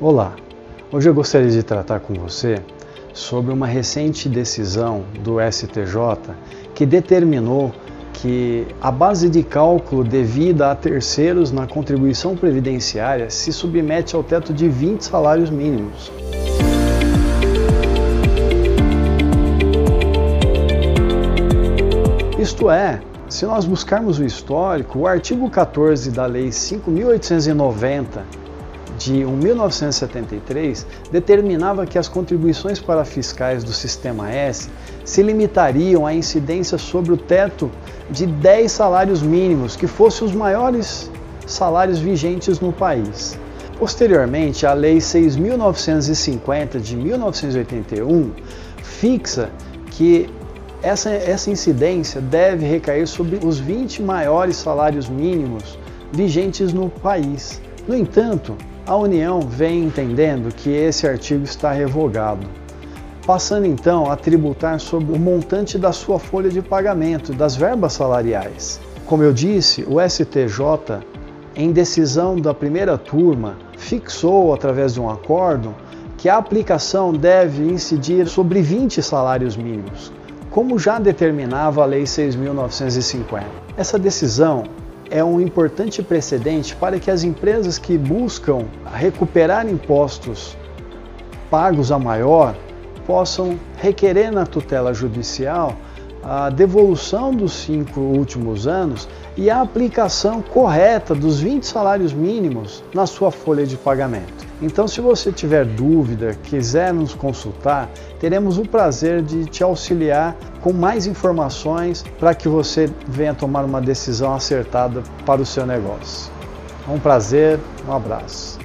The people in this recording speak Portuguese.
Olá, hoje eu gostaria de tratar com você sobre uma recente decisão do STJ que determinou que a base de cálculo devida a terceiros na contribuição previdenciária se submete ao teto de 20 salários mínimos. Isto é, se nós buscarmos o histórico, o artigo 14 da Lei 5.890 de 1973 determinava que as contribuições para fiscais do Sistema S se limitariam à incidência sobre o teto de 10 salários mínimos, que fossem os maiores salários vigentes no país. Posteriormente, a Lei 6.950 de 1981 fixa que essa, essa incidência deve recair sobre os 20 maiores salários mínimos vigentes no país. No entanto, a União vem entendendo que esse artigo está revogado, passando então a tributar sobre o montante da sua folha de pagamento, das verbas salariais. Como eu disse, o STJ, em decisão da primeira turma, fixou, através de um acordo, que a aplicação deve incidir sobre 20 salários mínimos, como já determinava a Lei 6.950. Essa decisão é um importante precedente para que as empresas que buscam recuperar impostos pagos a maior possam requerer na tutela judicial a devolução dos cinco últimos anos e a aplicação correta dos 20 salários mínimos na sua folha de pagamento. Então, se você tiver dúvida, quiser nos consultar, teremos o prazer de te auxiliar com mais informações para que você venha tomar uma decisão acertada para o seu negócio. É um prazer, um abraço.